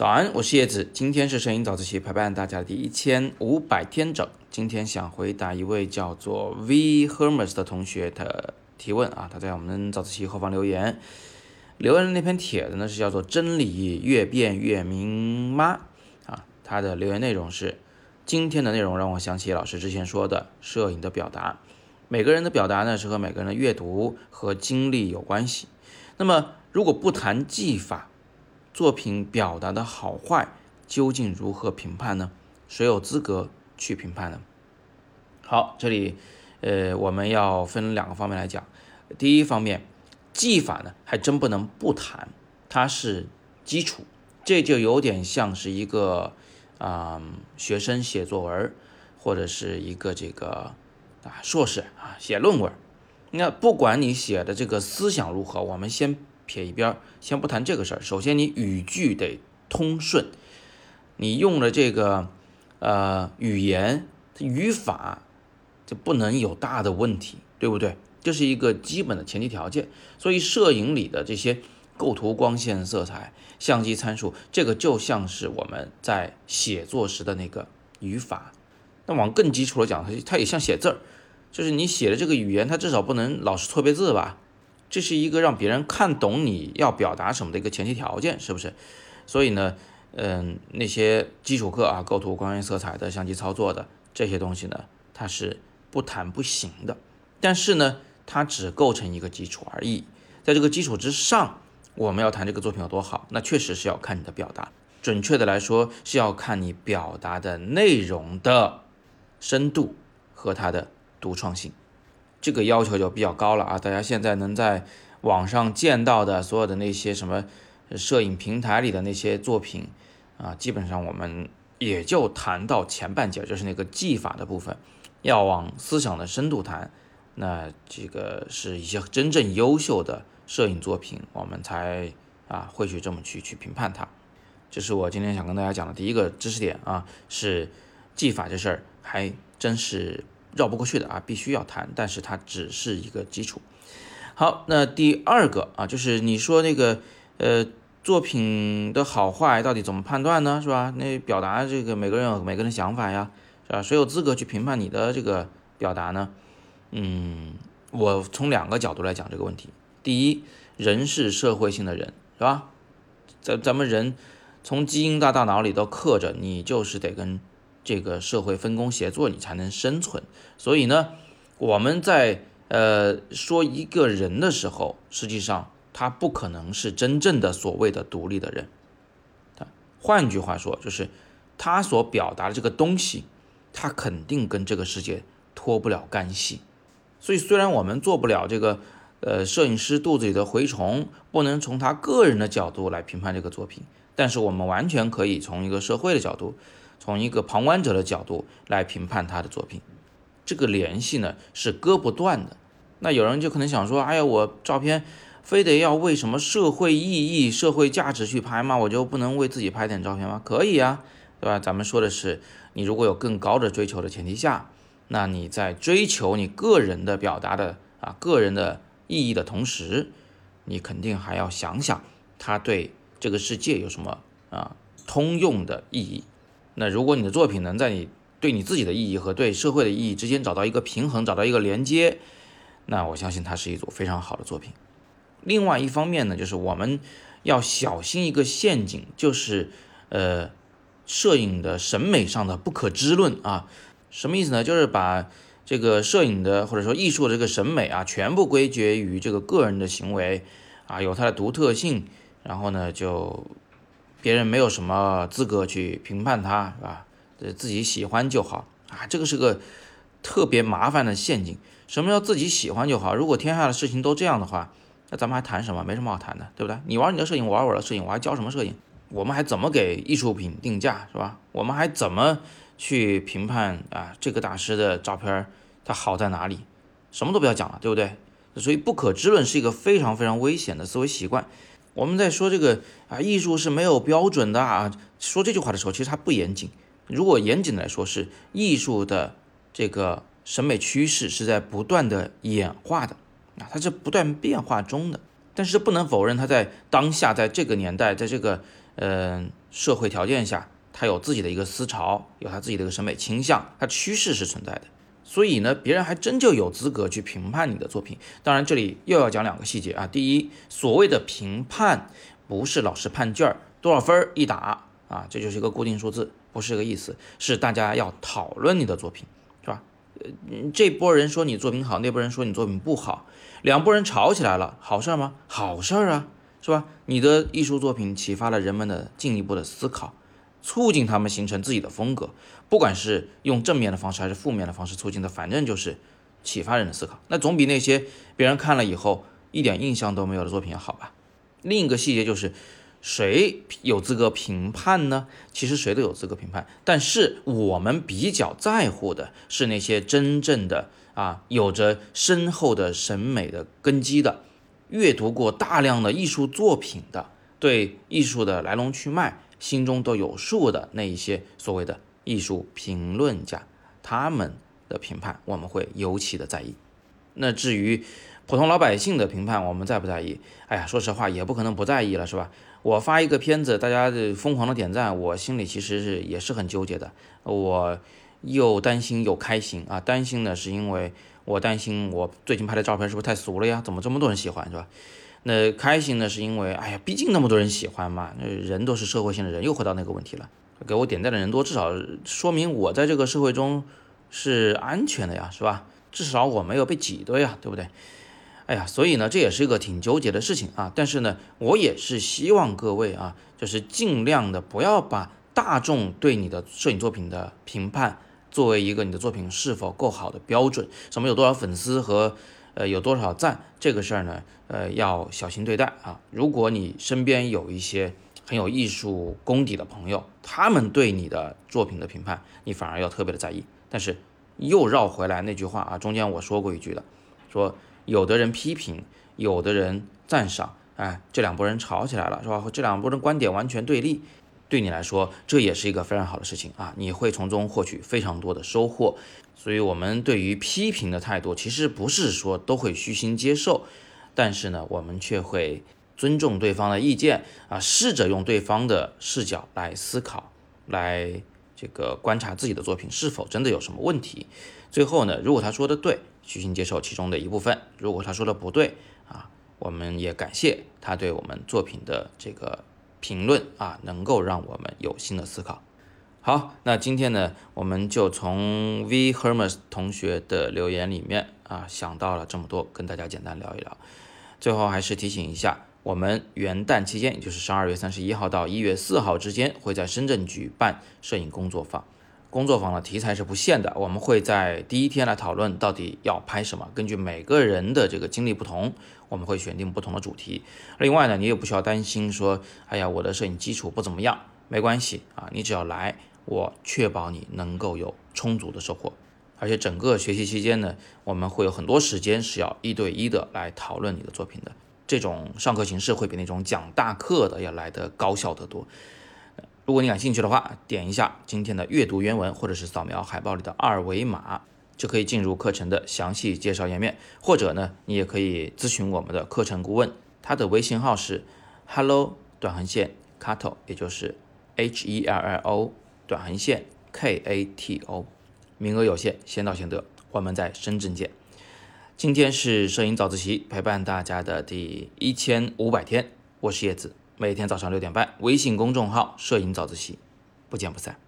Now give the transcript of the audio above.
早安，我是叶子，今天是摄影早自习陪伴大家的第一千五百天整。今天想回答一位叫做 V Hermes 的同学的提问啊，他在我们早自习后方留言，留言的那篇帖子呢是叫做“真理越辩越明吗”啊，他的留言内容是：今天的内容让我想起老师之前说的摄影的表达，每个人的表达呢是和每个人的阅读和经历有关系。那么如果不谈技法，作品表达的好坏究竟如何评判呢？谁有资格去评判呢？好，这里呃我们要分两个方面来讲。第一方面，技法呢还真不能不谈，它是基础。这就有点像是一个啊学生写作文，或者是一个这个啊硕士啊写论文。那不管你写的这个思想如何，我们先。撇一边，先不谈这个事儿。首先，你语句得通顺，你用的这个呃语言语法就不能有大的问题，对不对？这是一个基本的前提条件。所以，摄影里的这些构图、光线、色彩、相机参数，这个就像是我们在写作时的那个语法。那往更基础的讲，它它也像写字儿，就是你写的这个语言，它至少不能老是错别字吧。这是一个让别人看懂你要表达什么的一个前提条件，是不是？所以呢，嗯，那些基础课啊，构图、光源、色彩的相机操作的这些东西呢，它是不谈不行的。但是呢，它只构成一个基础而已。在这个基础之上，我们要谈这个作品有多好，那确实是要看你的表达。准确的来说，是要看你表达的内容的深度和它的独创性。这个要求就比较高了啊！大家现在能在网上见到的所有的那些什么摄影平台里的那些作品啊，基本上我们也就谈到前半截，就是那个技法的部分。要往思想的深度谈，那这个是一些真正优秀的摄影作品，我们才啊会去这么去去评判它。这是我今天想跟大家讲的第一个知识点啊，是技法这事儿还真是。绕不过去的啊，必须要谈，但是它只是一个基础。好，那第二个啊，就是你说那个呃作品的好坏到底怎么判断呢？是吧？那表达这个每个人有每个人想法呀，是吧？谁有资格去评判你的这个表达呢？嗯，我从两个角度来讲这个问题。第一，人是社会性的人，是吧？咱咱们人从基因到大脑里都刻着，你就是得跟。这个社会分工协作，你才能生存。所以呢，我们在呃说一个人的时候，实际上他不可能是真正的所谓的独立的人。他换句话说，就是他所表达的这个东西，他肯定跟这个世界脱不了干系。所以，虽然我们做不了这个呃摄影师肚子里的蛔虫，不能从他个人的角度来评判这个作品，但是我们完全可以从一个社会的角度。从一个旁观者的角度来评判他的作品，这个联系呢是割不断的。那有人就可能想说：“哎呀，我照片非得要为什么社会意义、社会价值去拍吗？我就不能为自己拍点照片吗？可以啊，对吧？咱们说的是，你如果有更高的追求的前提下，那你在追求你个人的表达的啊个人的意义的同时，你肯定还要想想它对这个世界有什么啊通用的意义。”那如果你的作品能在你对你自己的意义和对社会的意义之间找到一个平衡，找到一个连接，那我相信它是一组非常好的作品。另外一方面呢，就是我们要小心一个陷阱，就是呃，摄影的审美上的不可知论啊。什么意思呢？就是把这个摄影的或者说艺术的这个审美啊，全部归结于这个个人的行为啊，有它的独特性，然后呢就。别人没有什么资格去评判他，是吧？呃，自己喜欢就好啊，这个是个特别麻烦的陷阱。什么叫自己喜欢就好？如果天下的事情都这样的话，那咱们还谈什么？没什么好谈的，对不对？你玩你的摄影，我玩我的摄影，我还教什么摄影？我们还怎么给艺术品定价，是吧？我们还怎么去评判啊？这个大师的照片它好在哪里？什么都不要讲了，对不对？所以不可知论是一个非常非常危险的思维习惯。我们在说这个啊，艺术是没有标准的啊。说这句话的时候，其实它不严谨。如果严谨的来说，是艺术的这个审美趋势是在不断的演化的啊，它是不断变化中的。但是不能否认，它在当下，在这个年代，在这个呃社会条件下，它有自己的一个思潮，有它自己的一个审美倾向，它趋势是存在的。所以呢，别人还真就有资格去评判你的作品。当然，这里又要讲两个细节啊。第一，所谓的评判不是老师判卷儿多少分儿一打啊，这就是一个固定数字，不是这个意思。是大家要讨论你的作品，是吧？呃，这波人说你作品好，那波人说你作品不好，两拨人吵起来了，好事吗？好事儿啊，是吧？你的艺术作品启发了人们的进一步的思考。促进他们形成自己的风格，不管是用正面的方式还是负面的方式促进的，反正就是启发人的思考。那总比那些别人看了以后一点印象都没有的作品要好吧？另一个细节就是，谁有资格评判呢？其实谁都有资格评判，但是我们比较在乎的是那些真正的啊，有着深厚的审美的根基的，阅读过大量的艺术作品的，对艺术的来龙去脉。心中都有数的那一些所谓的艺术评论家，他们的评判我们会尤其的在意。那至于普通老百姓的评判，我们在不在意？哎呀，说实话也不可能不在意了，是吧？我发一个片子，大家疯狂的点赞，我心里其实是也是很纠结的。我又担心又开心啊！担心呢是因为我担心我最近拍的照片是不是太俗了呀？怎么这么多人喜欢，是吧？那开心呢，是因为，哎呀，毕竟那么多人喜欢嘛，那人都是社会性的人，又回到那个问题了。给我点赞的人多，至少说明我在这个社会中是安全的呀，是吧？至少我没有被挤兑呀，对不对？哎呀，所以呢，这也是一个挺纠结的事情啊。但是呢，我也是希望各位啊，就是尽量的不要把大众对你的摄影作品的评判作为一个你的作品是否够好的标准，什么有多少粉丝和。呃，有多少赞这个事儿呢？呃，要小心对待啊。如果你身边有一些很有艺术功底的朋友，他们对你的作品的评判，你反而要特别的在意。但是又绕回来那句话啊，中间我说过一句的，说有的人批评，有的人赞赏，哎，这两拨人吵起来了，是吧？这两拨人观点完全对立。对你来说，这也是一个非常好的事情啊！你会从中获取非常多的收获。所以，我们对于批评的态度，其实不是说都会虚心接受，但是呢，我们却会尊重对方的意见啊，试着用对方的视角来思考，来这个观察自己的作品是否真的有什么问题。最后呢，如果他说的对，虚心接受其中的一部分；如果他说的不对啊，我们也感谢他对我们作品的这个。评论啊，能够让我们有新的思考。好，那今天呢，我们就从 V Hermes 同学的留言里面啊，想到了这么多，跟大家简单聊一聊。最后还是提醒一下，我们元旦期间，也就是十二月三十一号到一月四号之间，会在深圳举办摄影工作坊。工作坊的题材是不限的，我们会在第一天来讨论到底要拍什么。根据每个人的这个经历不同，我们会选定不同的主题。另外呢，你也不需要担心说，哎呀，我的摄影基础不怎么样，没关系啊，你只要来，我确保你能够有充足的收获。而且整个学习期间呢，我们会有很多时间是要一对一的来讨论你的作品的。这种上课形式会比那种讲大课的要来得高效得多。如果你感兴趣的话，点一下今天的阅读原文，或者是扫描海报里的二维码，就可以进入课程的详细介绍页面。或者呢，你也可以咨询我们的课程顾问，他的微信号是 hello 短横线 kato，也就是 h e l l o 短横线 k a t o，名额有限，先到先得。我们在深圳见。今天是摄影早自习陪伴大家的第一千五百天，我是叶子。每天早上六点半，微信公众号“摄影早自习”，不见不散。